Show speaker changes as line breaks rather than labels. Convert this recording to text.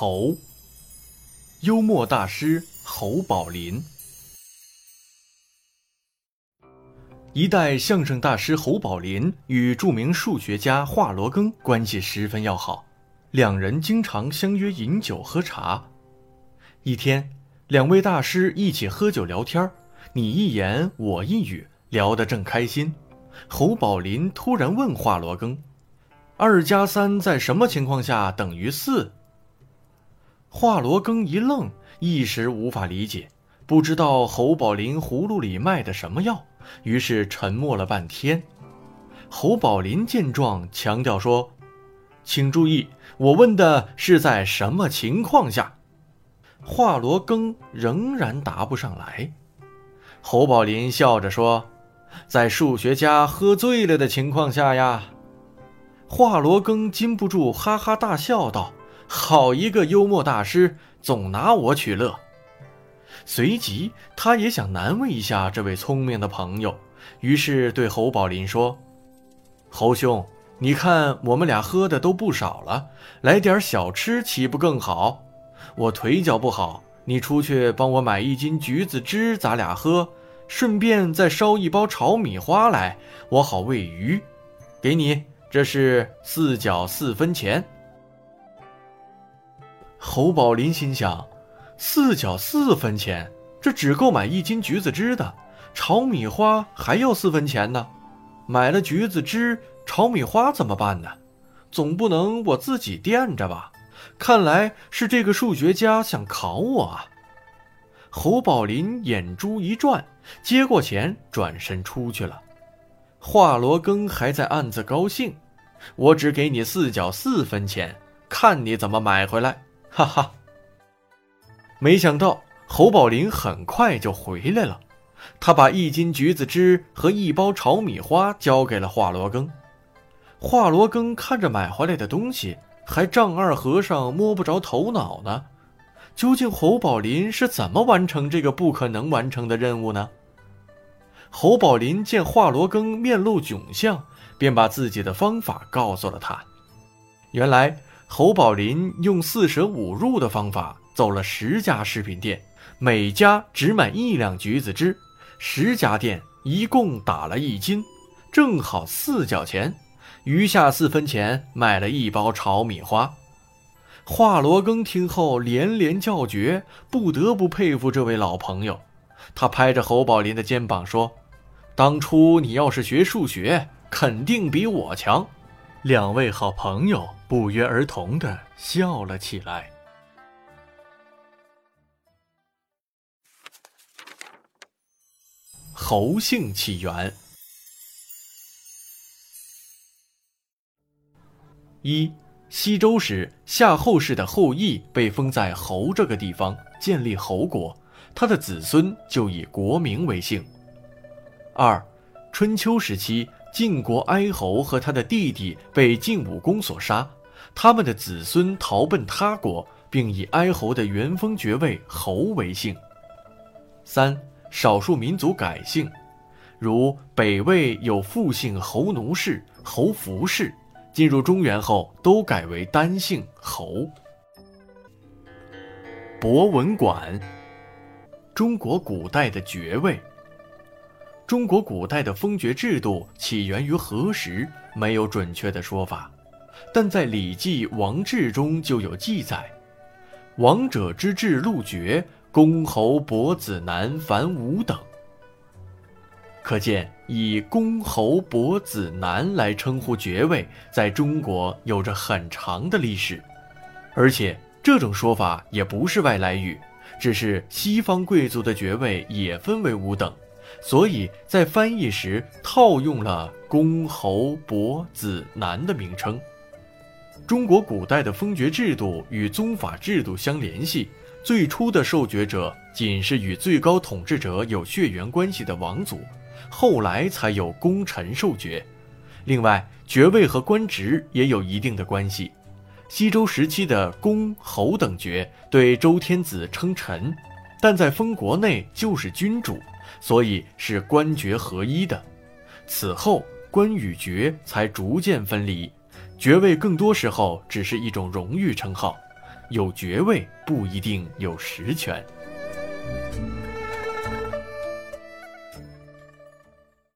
侯，幽默大师侯宝林。一代相声大师侯宝林与著名数学家华罗庚关系十分要好，两人经常相约饮酒喝茶。一天，两位大师一起喝酒聊天你一言我一语，聊得正开心。侯宝林突然问华罗庚：“二加三在什么情况下等于四？”华罗庚一愣，一时无法理解，不知道侯宝林葫芦里卖的什么药，于是沉默了半天。侯宝林见状，强调说：“请注意，我问的是在什么情况下。”华罗庚仍然答不上来。侯宝林笑着说：“在数学家喝醉了的情况下呀。”华罗庚禁不住哈哈大笑道。好一个幽默大师，总拿我取乐。随即，他也想难为一下这位聪明的朋友，于是对侯宝林说：“侯兄，你看我们俩喝的都不少了，来点小吃岂不更好？我腿脚不好，你出去帮我买一斤橘子汁，咱俩喝，顺便再烧一包炒米花来，我好喂鱼。给你，这是四角四分钱。”侯宝林心想：“四角四分钱，这只够买一斤橘子汁的。炒米花还要四分钱呢。买了橘子汁，炒米花怎么办呢？总不能我自己垫着吧？看来是这个数学家想考我啊。”侯宝林眼珠一转，接过钱，转身出去了。华罗庚还在暗自高兴：“我只给你四角四分钱，看你怎么买回来。”哈哈，没想到侯宝林很快就回来了。他把一斤橘子汁和一包炒米花交给了华罗庚。华罗庚看着买回来的东西，还丈二和尚摸不着头脑呢。究竟侯宝林是怎么完成这个不可能完成的任务呢？侯宝林见华罗庚面露窘相，便把自己的方法告诉了他。原来。侯宝林用四舍五入的方法走了十家食品店，每家只买一两橘子汁，十家店一共打了一斤，正好四角钱，余下四分钱买了一包炒米花。华罗庚听后连连叫绝，不得不佩服这位老朋友。他拍着侯宝林的肩膀说：“当初你要是学数学，肯定比我强。”两位好朋友不约而同的笑了起来。侯姓起源：一，西周时夏后氏的后裔被封在侯这个地方，建立侯国，他的子孙就以国名为姓。二，春秋时期。晋国哀侯和他的弟弟被晋武公所杀，他们的子孙逃奔他国，并以哀侯的元封爵位侯为姓。三、少数民族改姓，如北魏有复姓侯奴氏、侯服氏，进入中原后都改为单姓侯。博文馆，中国古代的爵位。中国古代的封爵制度起源于何时？没有准确的说法，但在《礼记·王制》中就有记载：“王者之制禄爵，公侯伯子男凡五等。”可见，以公侯伯子男来称呼爵位，在中国有着很长的历史。而且，这种说法也不是外来语，只是西方贵族的爵位也分为五等。所以在翻译时套用了公侯伯子男的名称。中国古代的封爵制度与宗法制度相联系，最初的受爵者仅是与最高统治者有血缘关系的王族，后来才有功臣受爵。另外，爵位和官职也有一定的关系。西周时期的公侯等爵对周天子称臣，但在封国内就是君主。所以是官爵合一的，此后官与爵才逐渐分离，爵位更多时候只是一种荣誉称号，有爵位不一定有实权。